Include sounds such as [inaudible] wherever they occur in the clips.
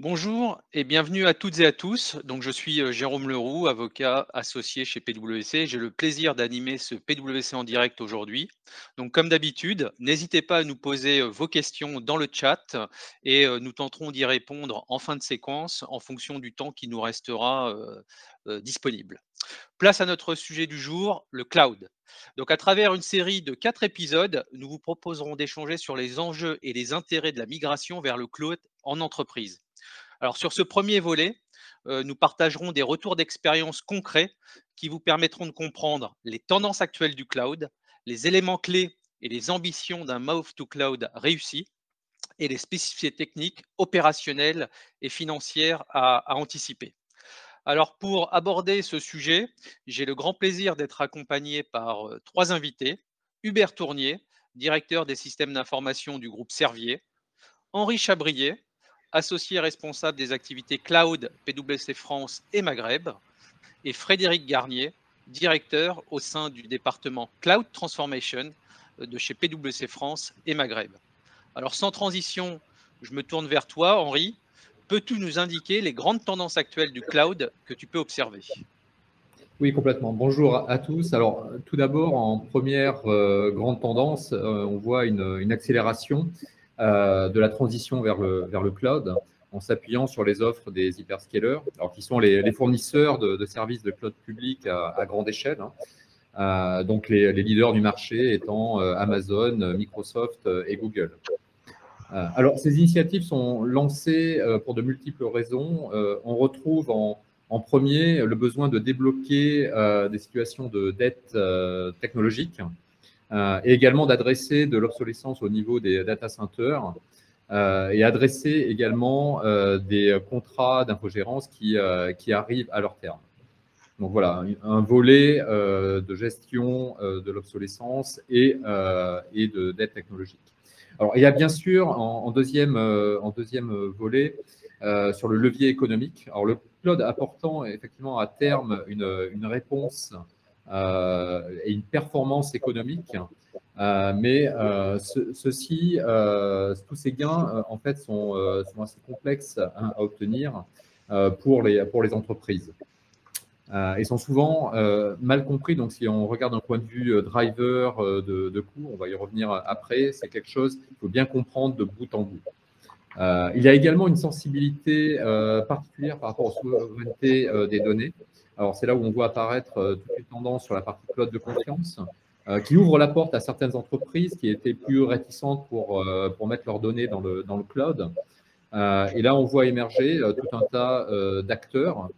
Bonjour et bienvenue à toutes et à tous. Donc, je suis euh, Jérôme Leroux, avocat associé chez PwC. J'ai le plaisir d'animer ce PwC en direct aujourd'hui. Donc, comme d'habitude, n'hésitez pas à nous poser euh, vos questions dans le chat et euh, nous tenterons d'y répondre en fin de séquence en fonction du temps qui nous restera disponible. Place à notre sujet du jour, le cloud. Donc, à travers une série de quatre épisodes, nous vous proposerons d'échanger sur les enjeux et les intérêts de la migration vers le cloud en entreprise. Sur ce premier volet, euh, nous partagerons des retours d'expérience concrets qui vous permettront de comprendre les tendances actuelles du cloud, les éléments clés et les ambitions d'un move to cloud réussi et les spécificités techniques, opérationnelles et financières à anticiper. Alors pour aborder ce sujet, j'ai le grand plaisir d'être accompagné par euh, trois invités. Hubert Tournier, directeur des systèmes d'information du groupe Servier. Henri Chabrier, associé responsable des activités cloud PwC France et Maghreb. Et Frédéric Garnier, directeur au sein du département Cloud Transformation euh, de chez PwC France et Maghreb. Alors sans transition, je me tourne vers toi, Henri. Peux-tu nous indiquer les grandes tendances actuelles du cloud que tu peux observer? Oui, complètement. Bonjour à tous. Alors, tout d'abord, en première euh, grande tendance, euh, on voit une, accélération de la transition vers le, cloud en s'appuyant sur les offres des hyperscalers, qui sont les, fournisseurs de, services de cloud public à, grande échelle. Hein. donc, les, leaders du marché étant Amazon, Microsoft et Google. Euh, alors, ces initiatives sont lancées euh, pour de multiples raisons. Euh, on retrouve en, premier le besoin de débloquer des situations de dette technologique et également d'adresser de l'obsolescence au niveau des data centers et adresser également des contrats d'infogérance qui, qui arrivent à leur terme. Donc voilà, un volet de gestion de l'obsolescence et, et de dette technologique. Alors, il y a bien sûr en, deuxième, euh, en deuxième volet euh, sur le levier économique. Alors, le cloud apportant effectivement à terme une, une réponse euh, et une performance économique, mais ceci, tous ces gains en fait sont, assez complexes à obtenir pour les, pour les entreprises. Euh, et sont souvent euh, mal compris. Donc, si on regarde d'un point de vue euh, driver de, de coût, on va y revenir après, c'est quelque chose qu'il faut bien comprendre de bout en bout. il y a également une sensibilité particulière par rapport aux souverainetés des données. Alors, c'est là où on voit apparaître toutes les tendances sur la partie cloud de confiance, qui ouvre la porte à certaines entreprises qui étaient plus réticentes pour, pour mettre leurs données dans le, dans le cloud. et là, on voit émerger tout un tas d'acteurs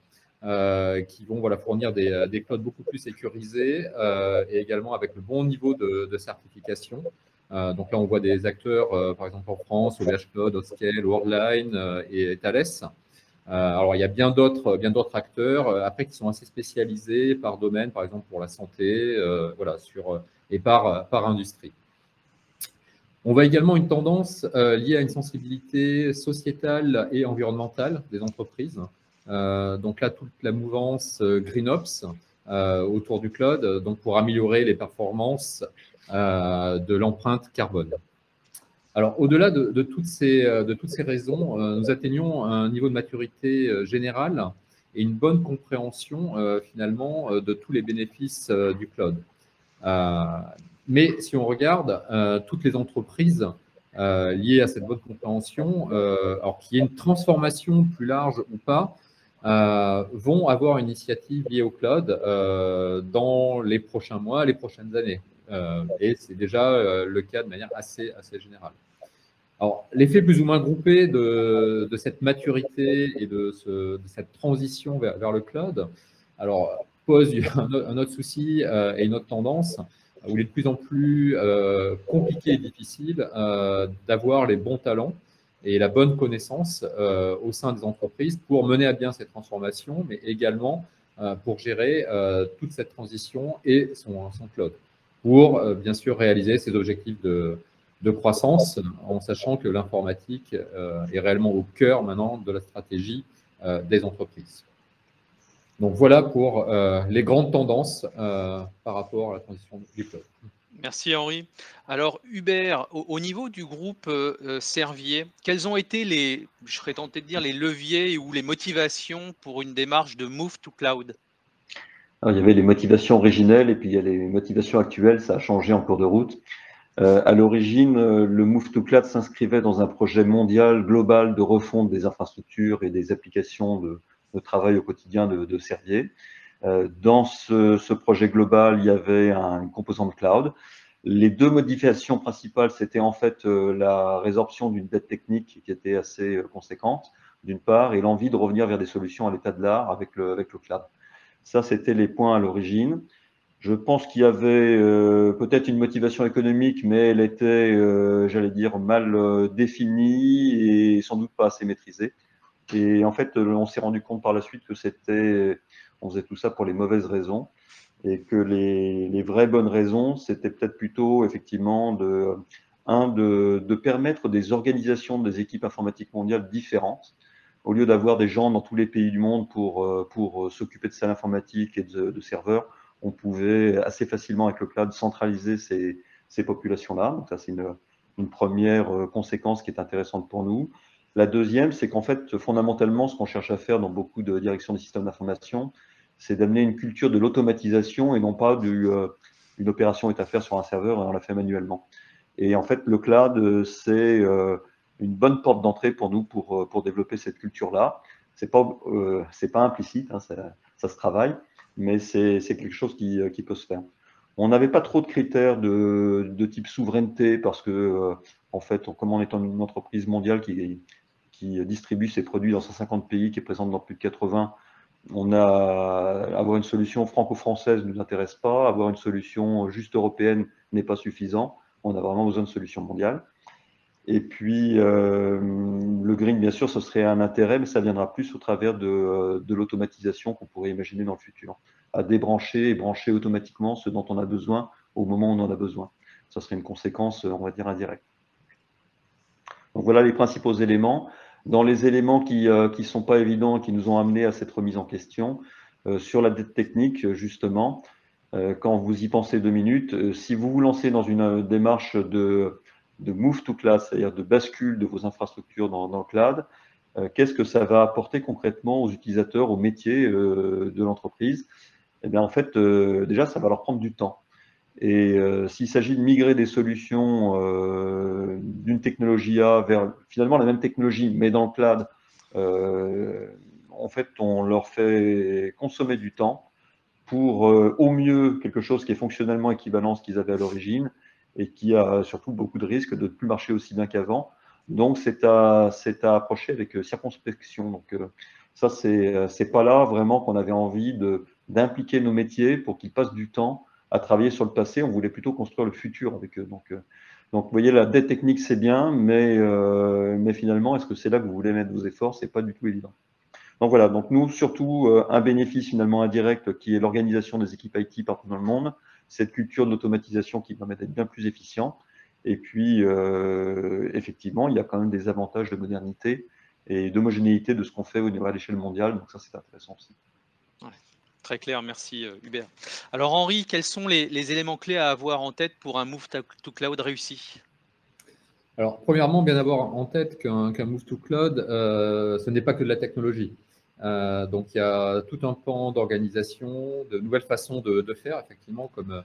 euh, qui vont voilà, fournir des, euh, des, clouds beaucoup plus sécurisés euh, et également avec le bon niveau de, de certification. donc là, on voit des acteurs, par exemple en France, OVH Cloud, Outscale, Worldline et Thales. Alors, il y a bien d'autres, bien d'autres acteurs, après qui sont assez spécialisés par domaine, par exemple pour la santé, voilà, sur, et par, par industrie. On voit également une tendance liée à une sensibilité sociétale et environnementale des entreprises. Euh, donc là, toute la mouvance euh, GreenOps euh, autour du cloud, donc pour améliorer les performances de l'empreinte carbone. Alors, au-delà de, toutes ces, de toutes ces raisons, nous atteignons un niveau de maturité général et une bonne compréhension finalement de tous les bénéfices du cloud. mais si on regarde toutes les entreprises liées à cette bonne compréhension, alors qu'il y ait une transformation plus large ou pas, euh, vont avoir une initiative liée au cloud euh, dans les prochains mois, les prochaines années. Euh, et c'est déjà le cas de manière assez, assez générale. Alors, l'effet plus ou moins groupé de, cette maturité et de, ce, de cette transition vers, le cloud, alors, pose [laughs] un, autre souci et une autre tendance où il est de plus en plus compliqué et difficile d'avoir les bons talents et la bonne connaissance euh, au sein des entreprises pour mener à bien cette transformation, mais également euh, pour gérer euh, toute cette transition et son, son cloud, pour bien sûr réaliser ses objectifs de, de croissance en sachant que l'informatique est réellement au cœur maintenant de la stratégie des entreprises. Donc voilà pour les grandes tendances par rapport à la transition du cloud. Merci Henri. Alors Hubert, au, niveau du groupe euh, euh, Servier, quels ont été les, je serais tenté de dire, les leviers ou les motivations pour une démarche de Move to Cloud? Il y avait les motivations originelles et puis il y a les motivations actuelles, ça a changé en cours de route. Euh, à l'origine, le Move to Cloud s'inscrivait dans un projet mondial, global de refonte des infrastructures et des applications de, travail au quotidien de, de Servier. Euh, dans ce, projet global, il y avait un, une composante cloud. Les deux modifications principales, c'était en fait euh, la résorption d'une dette technique qui était assez euh, conséquente, d'une part, et l'envie de revenir vers des solutions à l'état de l'art avec le, avec le cloud. Ça, c'était les points à l'origine. Je pense qu'il y avait peut-être une motivation économique, mais elle était, j'allais dire, mal définie et sans doute pas assez maîtrisée. Et en fait, on s'est rendu compte par la suite que c'était on faisait tout ça pour les mauvaises raisons et que les, vraies bonnes raisons, c'était peut-être plutôt effectivement de, un, de, permettre des organisations des équipes informatiques mondiales différentes. Au lieu d'avoir des gens dans tous les pays du monde pour, euh, pour s'occuper de salles informatiques et de, serveurs, on pouvait assez facilement avec le cloud centraliser ces, ces populations-là. Donc ça, c'est une, une, première euh, conséquence qui est intéressante pour nous. La deuxième, c'est qu'en fait, fondamentalement, ce qu'on cherche à faire dans beaucoup de directions des systèmes d'information, c'est d'amener une culture de l'automatisation et non pas du, euh, une opération est à faire sur un serveur et on la fait manuellement. Et en fait, le cloud, euh, c'est euh, une bonne porte d'entrée pour nous pour, pour développer cette culture-là. C'est pas, c'est pas implicite, hein, ça, ça, se travaille, mais c'est quelque chose qui, qui, peut se faire. On n'avait pas trop de critères de, type souveraineté parce que, en fait, comme on est une entreprise mondiale qui, qui distribue ses produits dans 150 pays, qui est présente dans plus de 80, on a avoir une solution franco-française ne nous intéresse pas, avoir une solution juste européenne n'est pas suffisant. On a vraiment besoin de solutions mondiales. Et puis euh, le green, bien sûr, ce serait un intérêt, mais ça viendra plus au travers de, de l'automatisation qu'on pourrait imaginer dans le futur, à débrancher et brancher automatiquement ce dont on a besoin au moment où on en a besoin. Ça serait une conséquence, on va dire, indirecte. Donc voilà les principaux éléments dans les éléments qui ne euh, sont pas évidents, qui nous ont amenés à cette remise en question, euh, sur la dette technique, justement, euh, quand vous y pensez deux minutes, si vous vous lancez dans une démarche de, de move to cloud, c'est-à-dire de bascule de vos infrastructures dans, le cloud, qu'est-ce que ça va apporter concrètement aux utilisateurs, aux métiers de l'entreprise? Eh bien, en fait, déjà, ça va leur prendre du temps. Et euh, s'il s'agit de migrer des solutions euh, d'une technologie A vers finalement la même technologie, mais dans le cloud, euh, en fait, on leur fait consommer du temps pour au mieux quelque chose qui est fonctionnellement équivalent à ce qu'ils avaient à l'origine et qui a surtout beaucoup de risques de ne plus marcher aussi bien qu'avant. Donc, c'est à, approcher avec circonspection. Donc, ça, c'est pas là vraiment qu'on avait envie d'impliquer nos métiers pour qu'ils passent du temps à travailler sur le passé, on voulait plutôt construire le futur avec eux. Donc, euh, donc vous voyez, la dette technique, c'est bien, mais, euh, mais finalement, est-ce que c'est là que vous voulez mettre vos efforts? C'est pas du tout évident. Donc voilà, donc nous, surtout, euh, un bénéfice finalement indirect qui est l'organisation des équipes IT partout dans le monde, cette culture de l'automatisation qui permet d'être bien plus efficient. Et puis, effectivement, il y a quand même des avantages de modernité et d'homogénéité de ce qu'on fait au niveau à l'échelle mondiale. Donc ça, c'est intéressant aussi. Très clair, merci euh, Hubert. Alors Henri, quels sont les, éléments clés à avoir en tête pour un move to cloud réussi? Alors premièrement, bien avoir en tête qu'un move to cloud, euh, ce n'est pas que de la technologie. Euh, donc il y a tout un pan d'organisation, de nouvelles façons de, faire, effectivement, comme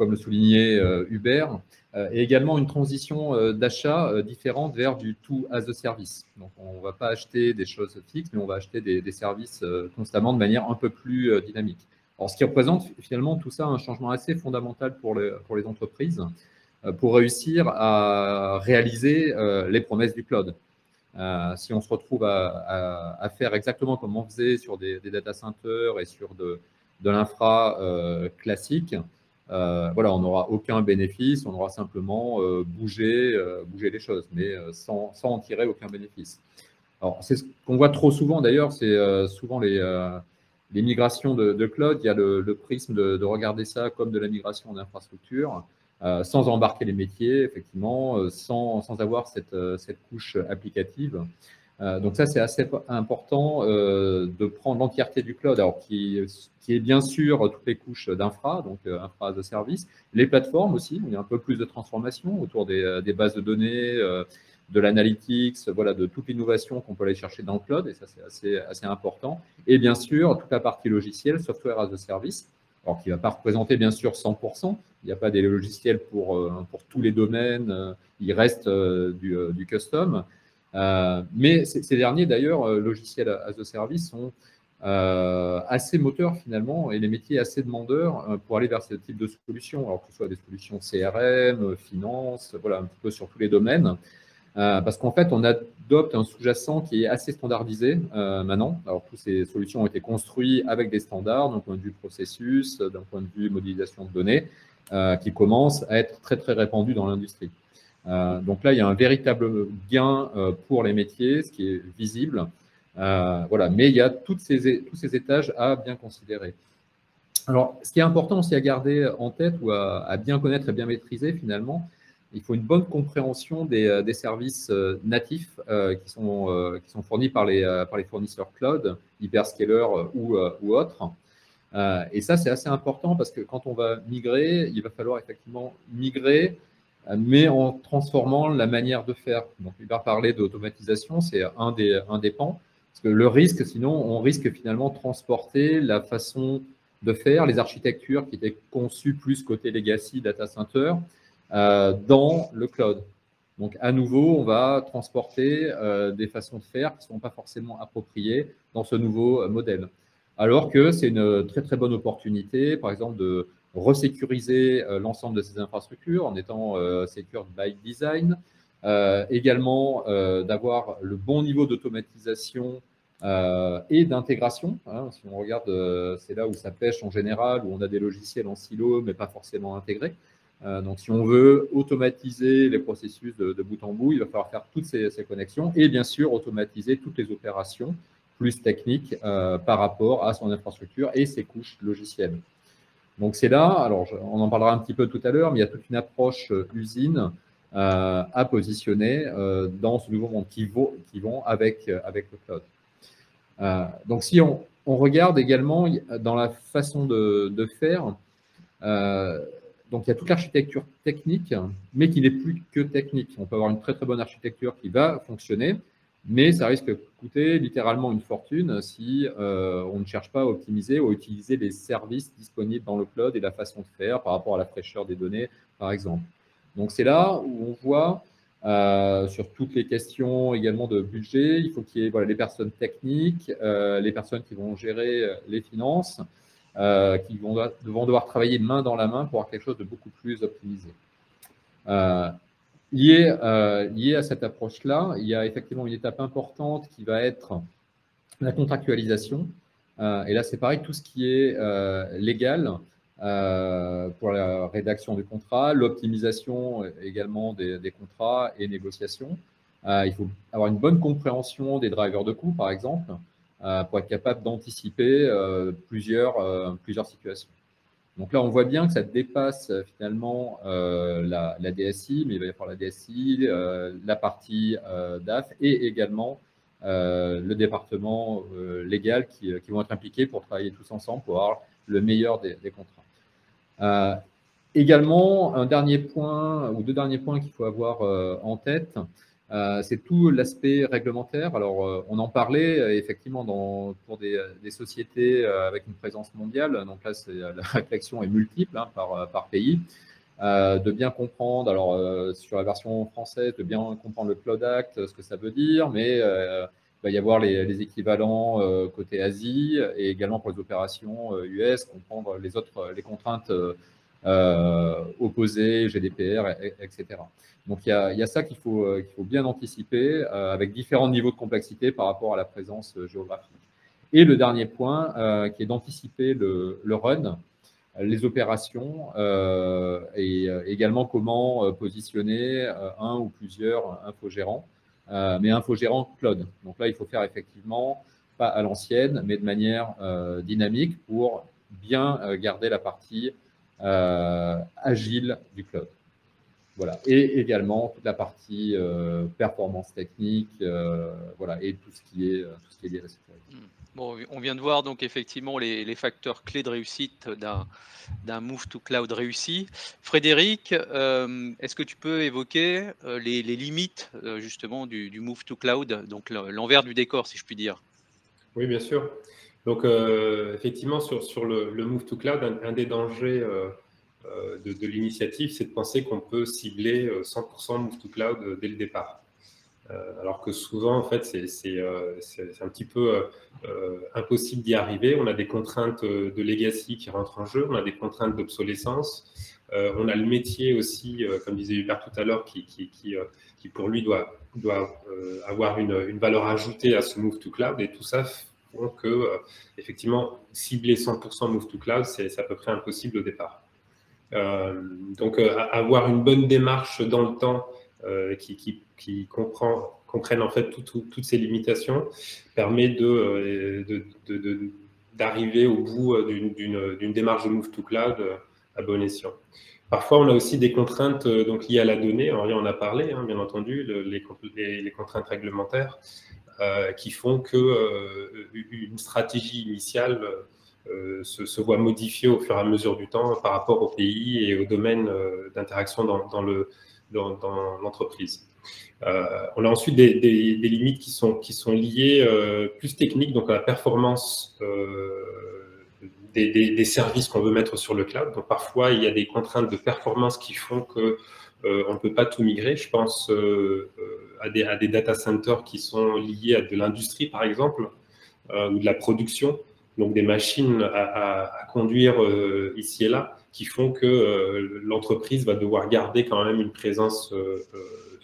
comme le soulignait euh, Hubert, euh, et également une transition euh, d'achat différente vers du tout as a service. Donc, on ne va pas acheter des choses fixes, mais on va acheter des, services constamment de manière un peu plus dynamique. Alors, ce qui représente finalement tout ça un changement assez fondamental pour les, pour les entreprises pour réussir à réaliser les promesses du cloud. Si on se retrouve à, faire exactement comme on faisait sur des, data centers et sur de, de l'infra classique, euh, voilà, on n'aura aucun bénéfice, on aura simplement euh, bougé, euh, bouger les choses, mais sans, sans, en tirer aucun bénéfice. Alors, c'est ce qu'on voit trop souvent d'ailleurs, c'est souvent les, migrations de, de, cloud. Il y a le, prisme de, regarder ça comme de la migration d'infrastructure, sans embarquer les métiers, effectivement, sans, sans avoir cette, cette couche applicative. donc ça, c'est assez important de prendre l'entièreté du cloud, alors qui, qui, est bien sûr toutes les couches d'infra, donc infra de service, les plateformes aussi, il y a un peu plus de transformation autour des, des bases de données, de l'analytics, voilà, de toute l'innovation qu'on peut aller chercher dans le cloud, et ça c'est assez, assez important. Et bien sûr, toute la partie logicielle, software as a service, alors qui ne va pas représenter bien sûr 100%, il n'y a pas des logiciels pour, euh, tous les domaines, euh, il reste euh, du, du custom. mais ces derniers d'ailleurs, logiciels as a service, sont assez moteurs finalement et les métiers assez demandeurs pour aller vers ce type de solutions, alors que ce soit des solutions CRM, finance, voilà, un petit peu sur tous les domaines. Euh, parce qu'en fait, on adopte un sous-jacent qui est assez standardisé euh, maintenant. Alors, toutes ces solutions ont été construites avec des standards d'un point de vue processus, d'un point de vue modélisation de données, euh, qui commencent à être très, très répandus dans l'industrie. donc là, il y a un véritable gain pour les métiers, ce qui est visible. voilà. Mais il y a ces, tous ces étages à bien considérer. Alors, ce qui est important aussi à garder en tête ou à bien connaître et bien maîtriser finalement, il faut une bonne compréhension des, euh, services euh, natifs euh, qui, sont, qui sont fournis par les, par les fournisseurs cloud, hyperscaler ou, ou autres. et ça, c'est assez important parce que quand on va migrer, il va falloir effectivement migrer, mais en transformant la manière de faire. Donc, il va parler d'automatisation, c'est un des, un des pans. Parce que le risque, sinon, on risque finalement de transporter la façon de faire, les architectures qui étaient conçues plus côté legacy, data center, dans le cloud. Donc, à nouveau, on va transporter euh, des façons de faire qui ne sont pas forcément appropriées dans ce nouveau euh, modèle. Alors que c'est une très, très bonne opportunité, par exemple, de resécuriser l'ensemble de ces infrastructures en étant secure by design, également d'avoir le bon niveau d'automatisation et d'intégration. Hein. si on regarde, c'est là où ça pêche en général, où on a des logiciels en silo, mais pas forcément intégrés. Euh, donc, si on veut automatiser les processus de, bout en bout, il va falloir faire toutes ces, connexions et bien sûr automatiser toutes les opérations plus techniques euh, par rapport à son infrastructure et ses couches logicielles. Donc, c'est là, alors on en parlera un petit peu tout à l'heure, mais il y a toute une approche euh, usine à positionner dans ce nouveau monde qui, qui vont avec, avec le cloud. donc, si on, regarde également dans la façon de faire, donc, il y a toute l'architecture technique, mais qui n'est plus que technique. On peut avoir une très, très bonne architecture qui va fonctionner, mais ça risque de coûter littéralement une fortune si euh, on ne cherche pas à optimiser ou à utiliser les services disponibles dans le cloud et la façon de faire par rapport à la fraîcheur des données, par exemple. Donc, c'est là où on voit euh, sur toutes les questions également de budget, il faut qu'il y ait les personnes techniques, euh, les personnes qui vont gérer les finances, euh, qui vont, devoir travailler main dans la main pour avoir quelque chose de beaucoup plus optimisé. Euh, lié, euh, lié, à cette approche-là, il y a effectivement une étape importante qui va être la contractualisation. et là, c'est pareil, tout ce qui est légal pour la rédaction du contrat, l'optimisation également des, des, contrats et négociations. il faut avoir une bonne compréhension des drivers de coûts, par exemple, pour être capable d'anticiper euh, plusieurs, euh, plusieurs situations. Donc là, on voit bien que ça dépasse finalement la, DSI, mais il va y avoir la DSI, la partie DAF et également le département légal qui, qui, vont être impliqués pour travailler tous ensemble pour avoir le meilleur des, des contrats. également, un dernier point ou deux derniers points qu'il faut avoir en tête, euh, c'est tout l'aspect réglementaire. Alors, euh, on en parlait euh, effectivement pour des, sociétés avec une présence mondiale. Donc là, [laughs] la réflexion est multiple hein, par, par, pays. de bien comprendre, alors sur la version française, de bien comprendre le Cloud Act, ce que ça veut dire, mais il va y avoir les, les équivalents côté Asie et également pour les opérations US, comprendre les autres, les contraintes euh, opposés, GDPR, etc. Donc il y a, ça qu'il faut, euh, bien anticiper euh, avec différents niveaux de complexité par rapport à la présence géographique. Et le dernier point, qui est d'anticiper le, le, run, les opérations et également comment positionner un ou plusieurs infogérants, mais infogérants cloud. Donc là, il faut faire effectivement pas à l'ancienne, mais de manière dynamique pour bien garder la partie euh, agile du cloud. voilà. Et également toute la partie performance technique, voilà, et tout ce qui est, tout ce qui est lié à la sécurité. Hmm. Bon, on vient de voir donc effectivement les, facteurs clés de réussite d'un move to cloud réussi. Frédéric, euh, est-ce que tu peux évoquer euh, les, limites euh, justement du, move to cloud, donc l'envers du décor si je puis dire? Oui, bien sûr. Donc effectivement sur, le, move to cloud, un, des dangers de, de l'initiative, c'est de penser qu'on peut cibler 100% move to cloud dès le départ. Euh, alors que souvent, en fait, c'est euh, un petit peu euh, impossible d'y arriver. On a des contraintes de legacy qui rentrent en jeu, on a des contraintes d'obsolescence, on a le métier aussi, comme disait Hubert tout à l'heure, qui, pour lui doit, doit avoir une, valeur ajoutée à ce move to cloud, et tout ça que, effectivement, cibler 100% move to cloud, c'est à peu près impossible au départ. donc, avoir une bonne démarche dans le temps qui, comprend, en fait toutes ces limitations permet de, euh, d'arriver au bout euh, d'une démarche de move to cloud euh, à bon escient. Parfois, on a aussi des contraintes donc, liées à la donnée. On en a parlé, hein, bien entendu, les, contraintes réglementaires qui font que une stratégie initiale se, se, voit modifiée au fur et à mesure du temps par rapport au pays et au domaine d'interaction dans, l'entreprise. Euh, on a ensuite des, limites qui sont, liées euh, plus techniques, donc à la performance euh, des, services qu'on veut mettre sur le cloud. Donc parfois, il y a des contraintes de performance qui font que on ne peut pas tout migrer. Je pense à, des, à des data centers qui sont liés à de l'industrie, par exemple, ou de la production, donc des machines à, conduire ici et là, qui font que l'entreprise va devoir garder quand même une présence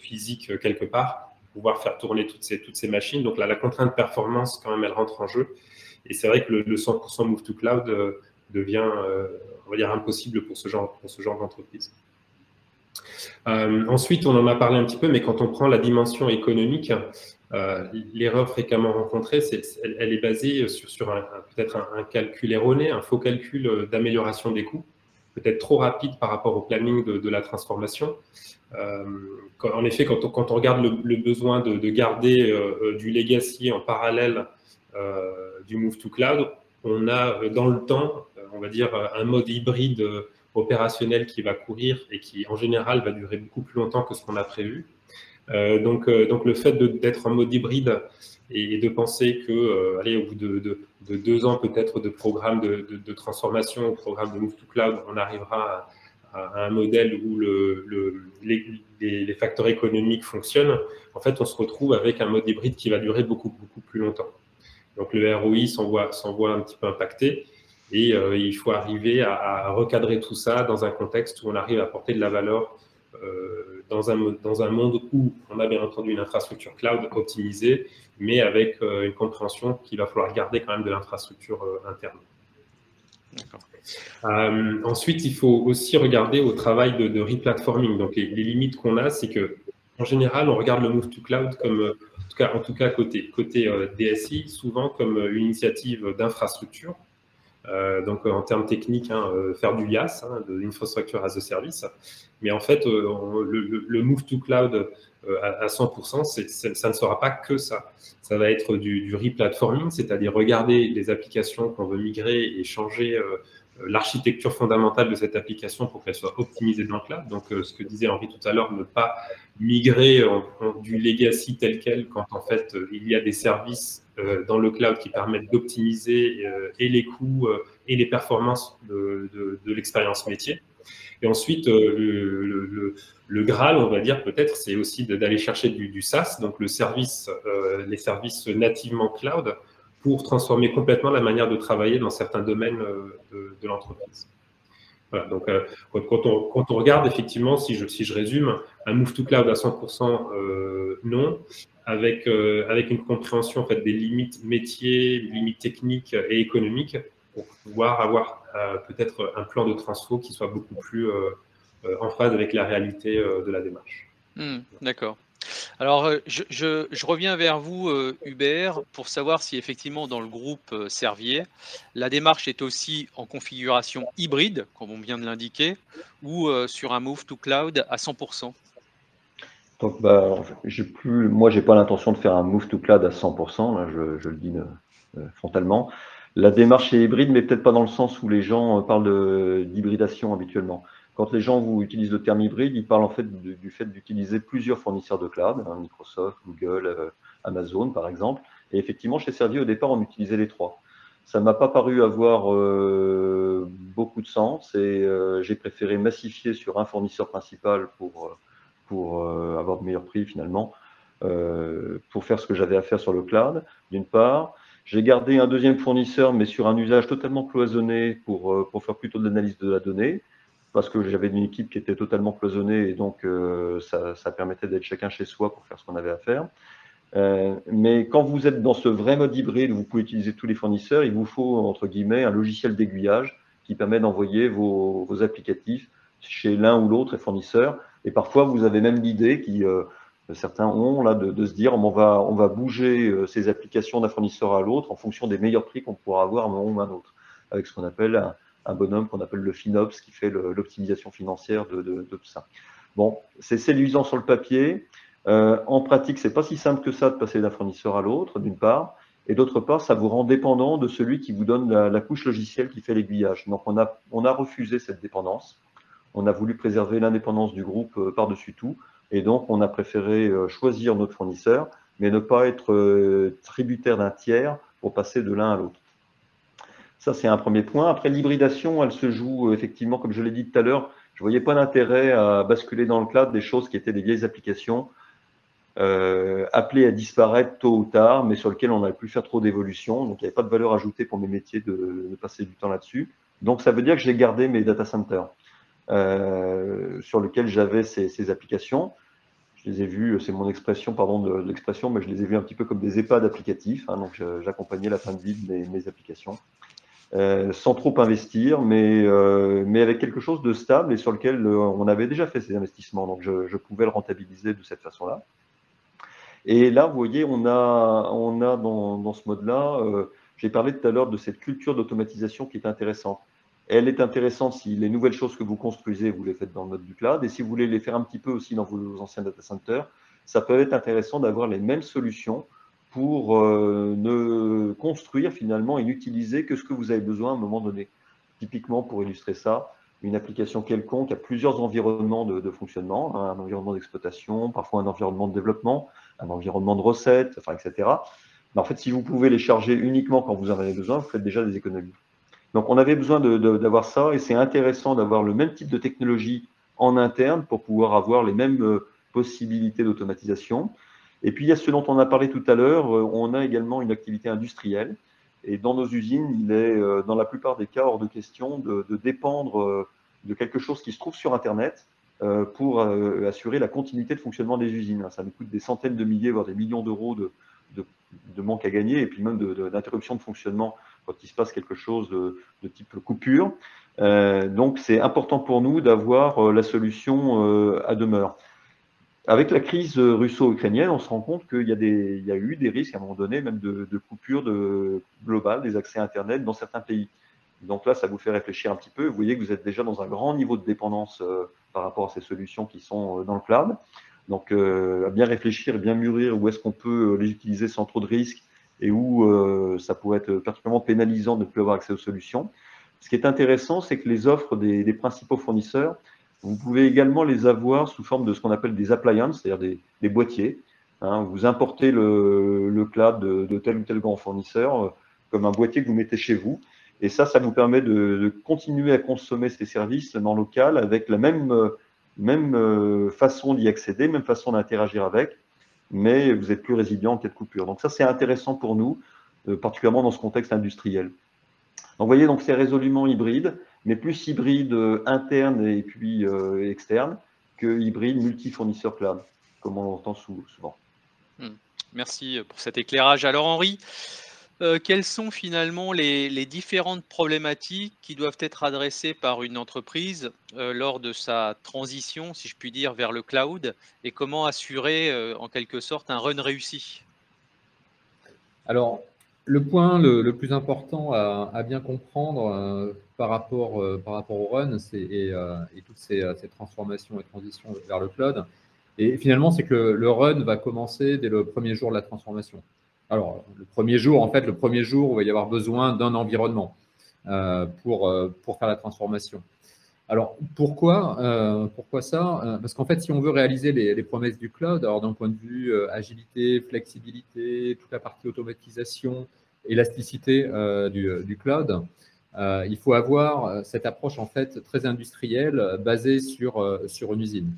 physique euh, quelque part, pouvoir faire tourner toutes ces, machines. Donc là, la contrainte performance, quand même, elle rentre en jeu. Et c'est vrai que le, 100% move to cloud euh, devient, euh, on va dire, impossible pour ce genre d'entreprise. Ensuite, on en a parlé un petit peu, mais quand on prend la dimension économique, l'erreur fréquemment rencontrée, elle, est basée sur, sur peut-être un, calcul erroné, un faux calcul d'amélioration des coûts, peut-être trop rapide par rapport au planning de, de la transformation. Euh, en effet, quand on, regarde le, besoin de, garder euh, euh, du legacy en parallèle du move to cloud, on a dans le temps, on va dire, un mode hybride opérationnel qui va courir et qui, en général, va durer beaucoup plus longtemps que ce qu'on a prévu. donc, donc, le fait d'être en mode hybride et, de penser que, allez, au bout de, de, deux ans peut-être de programme de, transformation, programme de Move to Cloud, on arrivera à, un modèle où le, les, facteurs économiques fonctionnent, en fait, on se retrouve avec un mode hybride qui va durer beaucoup, beaucoup plus longtemps. Donc, le ROI s'en voit, un petit peu impacté et euh, il faut arriver à, recadrer tout ça dans un contexte où on arrive à apporter de la valeur euh, dans, un, dans un monde où on a bien entendu une infrastructure cloud optimisée, mais avec euh, une compréhension qu'il va falloir garder quand même de l'infrastructure interne. Ensuite, il faut aussi regarder au travail de, de replatforming. Donc, les, limites qu'on a, c'est que en général, on regarde le move to cloud comme, en tout cas, en tout cas côté, côté DSI, souvent comme une initiative d'infrastructure. Donc, en termes techniques, hein, faire du IaaS, hein, de l'infrastructure as a service. Mais en fait, le, move to cloud à, 100%, ça ne sera pas que ça. Ça va être du, du replatforming, c'est-à-dire regarder les applications qu'on veut migrer et changer euh, l'architecture fondamentale de cette application pour qu'elle soit optimisée dans le cloud. Donc, euh, ce que disait Henri tout à l'heure, ne pas migrer du legacy tel quel quand en fait euh, il y a des services dans le cloud qui permettent d'optimiser et les coûts et les performances de, l'expérience métier. Et ensuite, le, Graal, on va dire peut-être, c'est aussi d'aller chercher du, SaaS, donc le service, les services nativement cloud, pour transformer complètement la manière de travailler dans certains domaines euh, de, l'entreprise. Donc euh, quand, on, quand, on, regarde effectivement, si je, si je résume, un move to cloud à 100% euh, non, avec, avec une compréhension en fait, des limites métiers, limites techniques et économiques, pour pouvoir avoir peut-être un plan de transfo qui soit beaucoup plus en phase avec la réalité de la démarche. Hmm, d'accord. Alors, euh, je, reviens vers vous, euh, Hubert, pour savoir si effectivement dans le groupe euh, Servier, la démarche est aussi en configuration hybride, comme on vient de l'indiquer, ou sur un move to cloud à 100%. Donc, bah, plus, moi, je n'ai pas l'intention de faire un move to cloud à 100%, là, je, le dis frontalement. La démarche est hybride, mais peut-être pas dans le sens où les gens parlent d'hybridation habituellement. Quand les gens vous utilisent le terme hybride, ils parlent en fait du, fait d'utiliser plusieurs fournisseurs de cloud, hein, Microsoft, Google, euh, Amazon par exemple. Et effectivement, chez Servier, au départ, on utilisait les trois. Ça ne m'a pas paru avoir euh, beaucoup de sens et euh, j'ai préféré massifier sur un fournisseur principal pour, avoir de meilleurs prix finalement, pour faire ce que j'avais à faire sur le cloud, d'une part. J'ai gardé un deuxième fournisseur, mais sur un usage totalement cloisonné pour faire plutôt de l'analyse de la donnée parce que j'avais une équipe qui était totalement cloisonnée et donc euh, ça, permettait d'être chacun chez soi pour faire ce qu'on avait à faire. Euh, mais quand vous êtes dans ce vrai mode hybride vous pouvez utiliser tous les fournisseurs, il vous faut, entre guillemets, un logiciel d'aiguillage qui permet d'envoyer vos, applicatifs chez l'un ou l'autre fournisseur. Et parfois, vous avez même l'idée qui, euh, certains ont, là, de, se dire on va, on va bouger ces applications d'un fournisseur à l'autre en fonction des meilleurs prix qu'on pourra avoir à un moment ou à un autre, avec ce qu'on appelle un, un bonhomme qu'on appelle le FinOps qui fait l'optimisation financière de, tout ça. Bon, c'est séduisant sur le papier. Euh, en pratique, c'est pas si simple que ça de passer d'un fournisseur à l'autre, d'une part, et d'autre part, ça vous rend dépendant de celui qui vous donne la, couche logicielle qui fait l'aiguillage. Donc, on a, refusé cette dépendance. On a voulu préserver l'indépendance du groupe euh, par-dessus tout, et donc on a préféré euh, choisir notre fournisseur, mais ne pas être tributaire d'un tiers pour passer de l'un à l'autre. Ça, c'est un premier point. Après, l'hybridation, elle se joue euh, effectivement, comme je l'ai dit tout à l'heure, je ne voyais pas d'intérêt à basculer dans le cloud des choses qui étaient des vieilles applications, euh, appelées à disparaître tôt ou tard, mais sur lesquelles on n'avait plus faire trop d'évolution. Donc, il n'y avait pas de valeur ajoutée pour mes métiers de, passer du temps là-dessus. Donc, ça veut dire que j'ai gardé mes data centers euh, sur lesquels j'avais ces, applications. Je les ai vus, c'est mon expression, pardon de, l'expression, mais je les ai vus un petit peu comme des EHPAD applicatifs. Hein, donc, j'accompagnais la fin de vie de mes applications. Euh, sans trop investir, mais, euh, mais avec quelque chose de stable et sur lequel euh, on avait déjà fait ces investissements. Donc, je, pouvais le rentabiliser de cette façon-là. Et là, vous voyez, on a, on a dans, dans ce mode-là, j'ai parlé tout à l'heure de cette culture d'automatisation qui est intéressante. Elle est intéressante si les nouvelles choses que vous construisez, vous les faites dans le mode du cloud. Et si vous voulez les faire un petit peu aussi dans vos anciens data centers, ça peut être intéressant d'avoir les mêmes solutions pour euh, ne construire finalement et n'utiliser que ce que vous avez besoin à un moment donné. Typiquement, pour illustrer ça, une application quelconque a plusieurs environnements de, fonctionnement, hein, un environnement d'exploitation, parfois un environnement de développement, un environnement de recettes, enfin, etc. Mais en fait, si vous pouvez les charger uniquement quand vous en avez besoin, vous faites déjà des économies. Donc, on avait besoin d'avoir ça et c'est intéressant d'avoir le même type de technologie en interne pour pouvoir avoir les mêmes euh, possibilités d'automatisation. Et puis, il y a ce dont on a parlé tout à l'heure, euh, on a également une activité industrielle. Et dans nos usines, il est, euh, dans la plupart des cas, hors de question de, dépendre euh, de quelque chose qui se trouve sur Internet pour assurer la continuité de fonctionnement des usines. Ça nous coûte des centaines de milliers, voire des millions d'euros de, de, manque à gagner, et puis même d'interruption de, fonctionnement quand il se passe quelque chose de, type coupure. donc, c'est important pour nous d'avoir la solution à demeure. Avec la crise russo-ukrainienne, on se rend compte qu'il y, a eu des risques à un moment donné, même de, de coupure globale des accès Internet dans certains pays. Donc là, ça vous fait réfléchir un petit peu. Vous voyez que vous êtes déjà dans un grand niveau de dépendance euh, par rapport à ces solutions qui sont euh, dans le cloud. Donc, euh, à bien réfléchir bien mûrir où est-ce qu'on peut les utiliser sans trop de risques et où ça pourrait être particulièrement pénalisant de ne plus avoir accès aux solutions. Ce qui est intéressant, c'est que les offres des principaux fournisseurs vous pouvez également les avoir sous forme de ce qu'on appelle des appliances, c'est-à-dire des, boîtiers. Hein. vous importez le, cloud de, tel ou tel grand fournisseur euh, comme un boîtier que vous mettez chez vous. Et ça, ça vous permet de, continuer à consommer ces services le local avec la même, euh, même euh, façon d'y accéder, même façon d'interagir avec, mais vous êtes plus résilient en cas de coupure. Donc ça, c'est intéressant pour nous, particulièrement dans ce contexte industriel. Donc vous voyez, donc c'est résolument hybride mais plus hybride euh, interne et puis euh, externe que hybride multi-fournisseur cloud, comme on l'entend souvent. Hmm. Merci pour cet éclairage. Alors Henri, euh, quelles sont finalement les, différentes problématiques qui doivent être adressées par une entreprise euh, lors de sa transition, si je puis dire, vers le cloud et comment assurer euh, en quelque sorte un run réussi? Alors, le point le, plus important à, bien comprendre par, rapport, par rapport au run et, toutes ces, ces, transformations et transitions vers le cloud, et finalement, c'est que le run va commencer dès le premier jour de la transformation. Alors, le premier jour, en fait, le premier jour, il va y avoir besoin d'un environnement euh, pour, euh, pour faire la transformation. Alors, pourquoi, euh, pourquoi ça Parce qu'en fait, si on veut réaliser les, promesses du cloud, alors d'un point de vue agilité, flexibilité, toute la partie automatisation, élasticité du, cloud, il faut avoir cette approche en fait très industrielle basée sur, sur une usine.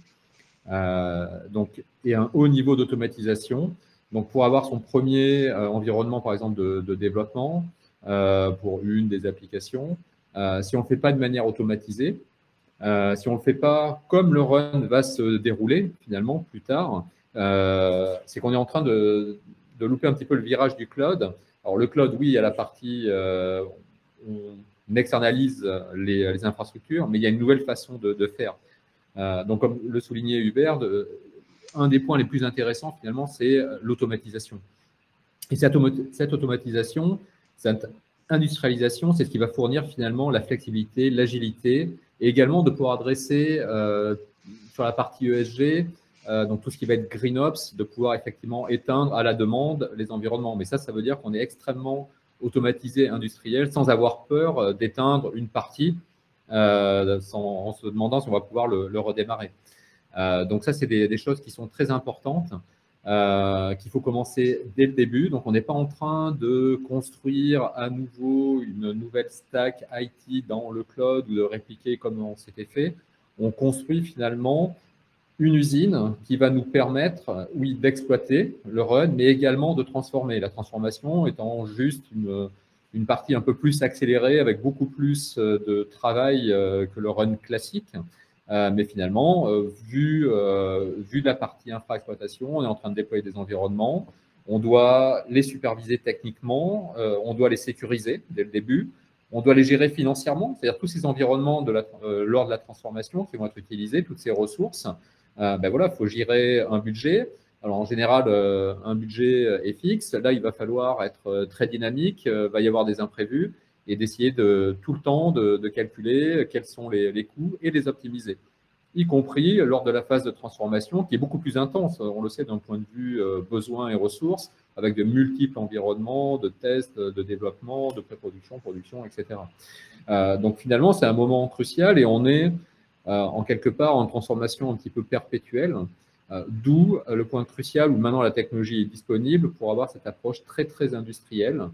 donc, et un haut niveau d'automatisation donc, pour avoir son premier euh, environnement, par exemple, de, développement euh, pour une des applications, euh, si on ne le fait pas de manière automatisée, si on ne le fait pas comme le run va se dérouler finalement plus tard, c'est qu'on est en train de, louper un petit peu le virage du cloud. Alors le cloud, oui, il y a la partie, on externalise les, infrastructures, mais il y a une nouvelle façon de, faire. donc comme le soulignait Hubert, un des points les plus intéressants, finalement, c'est euh, l'automatisation. Et cette, automatisation, cette industrialisation, c'est ce qui va fournir finalement la flexibilité, l'agilité, et également de pouvoir adresser euh, sur la partie ESG, euh, donc tout ce qui va être green ops, de pouvoir effectivement éteindre à la demande les environnements. Mais ça, ça veut dire qu'on est extrêmement automatisé, industriel, sans avoir peur d'éteindre une partie, en se demandant si on va pouvoir le redémarrer. Euh, donc ça, c'est des, choses qui sont très importantes, euh, qu'il faut commencer dès le début. Donc on n'est pas en train de construire à nouveau une nouvelle stack IT dans le cloud ou de répliquer comme on s'était fait. On construit finalement une usine qui va nous permettre, oui, d'exploiter le run, mais également de transformer. La transformation étant juste une, partie un peu plus accélérée avec beaucoup plus de travail euh, que le run classique. Euh, mais finalement, euh, vu, euh, vu la partie infra-exploitation, on est en train de déployer des environnements. On doit les superviser techniquement, on doit les sécuriser dès le début, on doit les gérer financièrement, c'est-à-dire tous ces environnements lors de la transformation qui vont être utilisés, toutes ces ressources. ben voilà, il faut gérer un budget. Alors en général, un budget est fixe. Là, il va falloir être très dynamique, il va y avoir des imprévus et d'essayer de tout le temps de, calculer quels sont les, coûts et les optimiser, y compris lors de la phase de transformation qui est beaucoup plus intense, on le sait d'un point de vue euh, besoins et ressources, avec de multiples environnements, de tests, de développement, de pré-production, production, etc. Euh, donc finalement, c'est un moment crucial et on est euh, en quelque part en transformation un petit peu perpétuelle, d'où le point crucial où maintenant la technologie est disponible pour avoir cette approche très très industrielle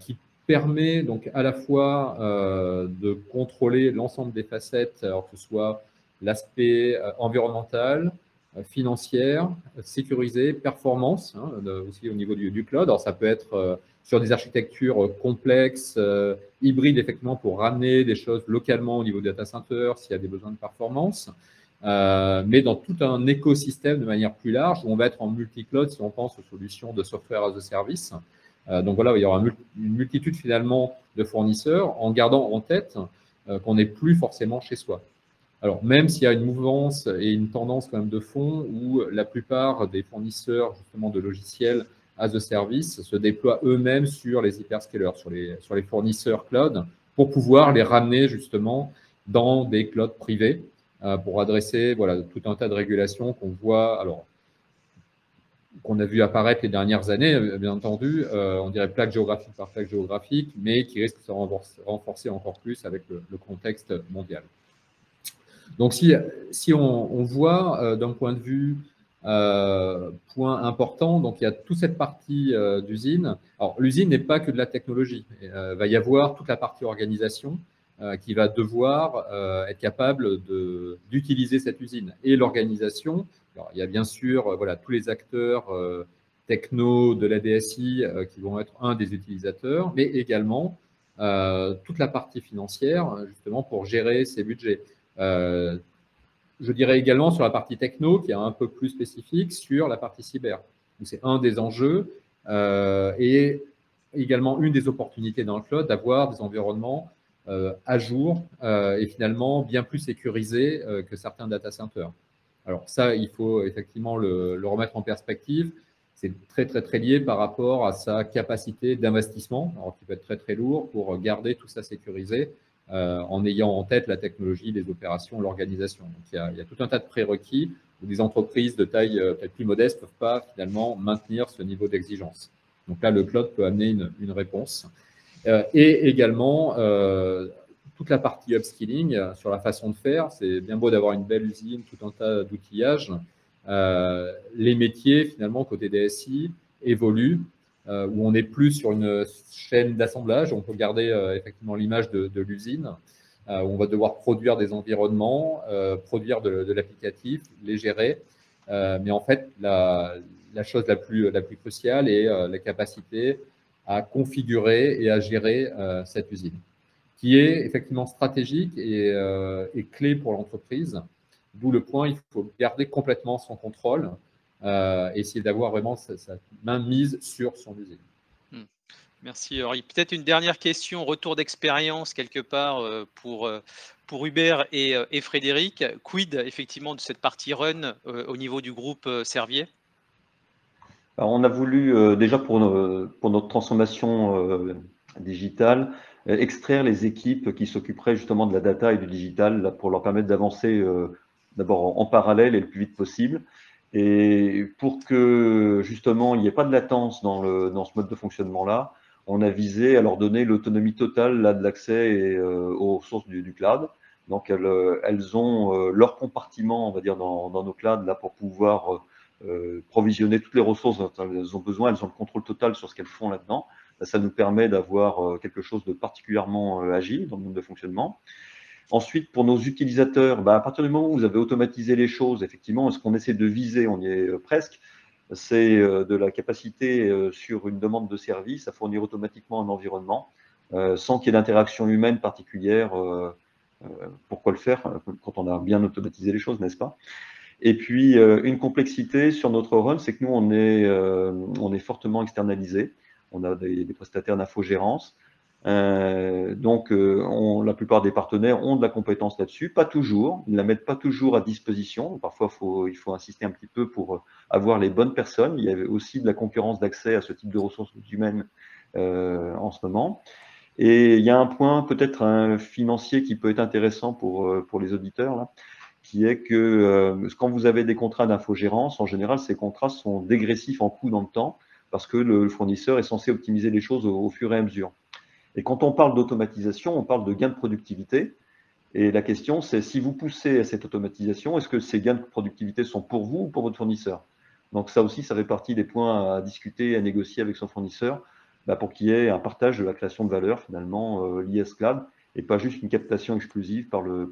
qui permet donc à la fois euh, de contrôler l'ensemble des facettes, que ce soit l'aspect euh, environnemental, euh, financière, sécurisé, performance, hein, aussi au niveau du, cloud. Alors ça peut être sur des architectures complexes, hybrides effectivement pour ramener des choses localement au niveau du data center s'il y a des besoins de performance, mais dans tout un écosystème de manière plus large où on va être en multi-cloud si on pense aux solutions de software as a service. Euh, donc voilà, il y aura une multitude finalement de fournisseurs en gardant en tête euh, qu'on n'est plus forcément chez soi. Alors, même s'il y a une mouvance et une tendance quand même de fond où la plupart des fournisseurs justement de logiciels as a service se déploient eux-mêmes sur les hyperscalers, sur les, fournisseurs cloud, pour pouvoir les ramener justement dans des clouds privés euh, pour adresser voilà, tout un tas de régulations qu'on voit. Qu'on a vu apparaître les dernières années, euh, bien entendu, euh, on dirait plaque géographique par plaque géographique, mais qui risque de se renforcer encore plus avec le, contexte mondial. Donc, si, on, voit euh, d'un point de vue point important, donc il y a toute cette partie d'usine. Alors, l'usine n'est pas que de la technologie. Il va y avoir toute la partie organisation qui va devoir être capable d'utiliser cette usine. Et l'organisation il y a bien sûr euh, tous les acteurs euh, techno de la DSI euh, qui vont être un des utilisateurs, mais également toute la partie financière, justement, pour gérer ces budgets. je dirais également sur la partie techno, qui est un peu plus spécifique, sur la partie cyber. C'est un des enjeux. et également une des opportunités dans le cloud d'avoir des environnements à jour et finalement bien plus sécurisés que certains data centers. Alors ça, il faut effectivement le, remettre en perspective c'est très, très, très lié par rapport à sa capacité d'investissement, alors qui peut être très, très lourd pour garder tout ça sécurisé euh, en ayant en tête la technologie, les opérations, l'organisation. Donc, il y, a, il y, a, tout un tas de prérequis où des entreprises de taille euh, peut-être plus modeste ne peuvent pas finalement maintenir ce niveau d'exigence. Donc là, le cloud peut amener une, une réponse. Euh, et également, euh, toute la partie upskilling sur la façon de faire. C'est bien beau d'avoir une belle usine, tout un tas d'outillages. Euh, les métiers, finalement, côté DSI, évoluent, euh, où on n'est plus sur une chaîne d'assemblage. On peut garder euh, effectivement l'image de, l'usine, où on va devoir produire des environnements, produire de, l'applicatif, les gérer. mais en fait, la, chose la plus, la plus cruciale est la capacité à configurer et à gérer cette usine, qui est effectivement stratégique et, et clé pour l'entreprise D'où le point, il faut garder complètement son contrôle euh, et essayer d'avoir vraiment sa, main mise sur son usine. Hmm. Merci Henri. Peut-être une dernière question, retour d'expérience quelque part euh, pour, euh, pour Hubert et, et, Frédéric. Quid effectivement de cette partie run au niveau du groupe Servier? On a voulu déjà pour, pour notre transformation digitale extraire les équipes qui s'occuperaient justement de la data et du digital pour leur permettre d'avancer d'abord en, parallèle et le plus vite possible. Et pour que justement il n'y ait pas de latence dans, le, dans ce mode de fonctionnement-là, on a visé à leur donner l'autonomie totale là, de l'accès euh, aux ressources du, du, cloud. Donc elles, euh, elles ont euh, leur compartiment, on va dire, dans, dans, nos clouds là pour pouvoir euh, provisionner toutes les ressources dont elles ont besoin. Elles ont le contrôle total sur ce qu'elles font là-dedans. Ça nous permet d'avoir quelque chose de particulièrement agile dans le monde de fonctionnement. Ensuite, pour nos utilisateurs, bah, à partir du moment où vous avez automatisé les choses, effectivement, ce qu'on essaie de viser, on y est euh, presque, c'est euh, de la capacité euh, sur une demande de service à fournir automatiquement un environnement sans qu'il y ait d'interaction humaine particulière. pourquoi le faire quand on a bien automatisé les choses, n'est-ce pas? Et puis, une complexité sur notre run, c'est que nous, on est, on est fortement externalisé. On a des, prestataires d'infogérance. Euh, donc, euh, la plupart des partenaires ont de la compétence là-dessus, pas toujours, ils ne la mettent pas toujours à disposition. Parfois, faut, il faut insister un petit peu pour avoir les bonnes personnes. Il y avait aussi de la concurrence d'accès à ce type de ressources humaines euh, en ce moment. Et il y a un point peut-être financier qui peut être intéressant pour, les auditeurs, qui est que quand vous avez des contrats d'infogérance, en général, ces contrats sont dégressifs en coût dans le temps parce que le fournisseur est censé optimiser les choses au, fur et à mesure. Et quand on parle d'automatisation, on parle de gains de productivité. Et la question, c'est si vous poussez à cette automatisation, est-ce que ces gains de productivité sont pour vous ou pour votre fournisseur? Donc ça aussi, ça fait partie des points à discuter, à négocier avec son fournisseur bah, pour qu'il y ait un partage de la création de valeur finalement euh, liée à ce cloud et pas juste une captation exclusive par, le,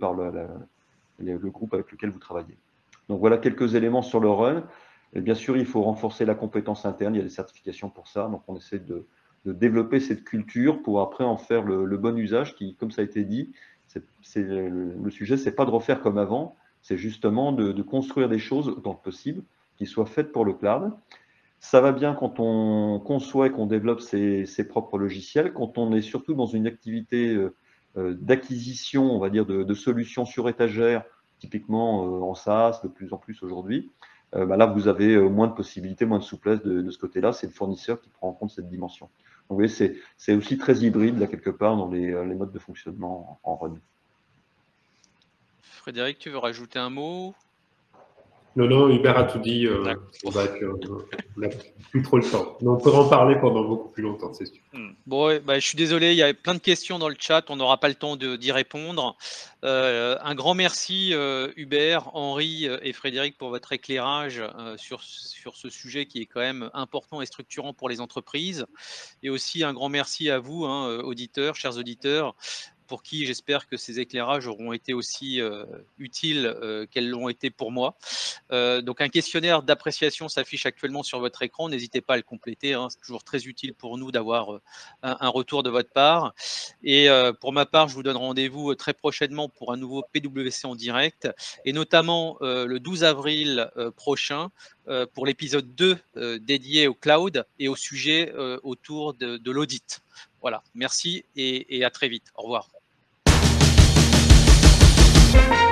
groupe avec lequel vous travaillez. Donc voilà quelques éléments sur le run. Et bien sûr, il faut renforcer la compétence interne, il y a des certifications pour ça, donc on essaie de, développer cette culture pour après en faire le, bon usage qui, comme ça a été dit, le, sujet, c'est pas de refaire comme avant, c'est justement de, construire des choses autant que possible qui soient faites pour le cloud. Ça va bien quand on conçoit et qu'on développe ses, propres logiciels, quand on est surtout dans une activité euh, euh, d'acquisition, on va dire, de, solutions sur étagère, typiquement euh, en SaaS de plus en plus aujourd'hui. Bah là, vous avez moins de possibilités, moins de souplesse de, ce côté-là. C'est le fournisseur qui prend en compte cette dimension. Vous voyez, c'est aussi très hybride, là, quelque part, dans euh, les modes de fonctionnement en, run. Frédéric, tu veux rajouter un mot? Non, non, Hubert a tout dit. Euh, on n'a plus trop le temps. on pourrait en parler pendant beaucoup plus longtemps, c'est sûr. Hmm. Bon, bah, je suis désolé, il y a plein de questions dans le chat. On n'aura pas le temps d'y répondre. Euh, un grand merci, euh, Hubert, Henri et Frédéric, pour votre éclairage sur, sur ce sujet qui est quand même important et structurant pour les entreprises. Et aussi un grand merci à vous, hein, auditeurs, chers auditeurs, pour qui j'espère que ces éclairages auront été aussi utiles qu'elles l'ont été pour moi. donc un questionnaire d'appréciation s'affiche actuellement sur votre écran. N'hésitez pas à le compléter. Hein. C'est toujours très utile pour nous d'avoir un, retour de votre part. Et pour ma part, je vous donne rendez-vous très prochainement pour un nouveau PWC en direct, et notamment le 12 avril prochain pour l'épisode 2 dédié au cloud et au sujet autour de, l'audit. Voilà, merci et à très vite. Au revoir. Thank you.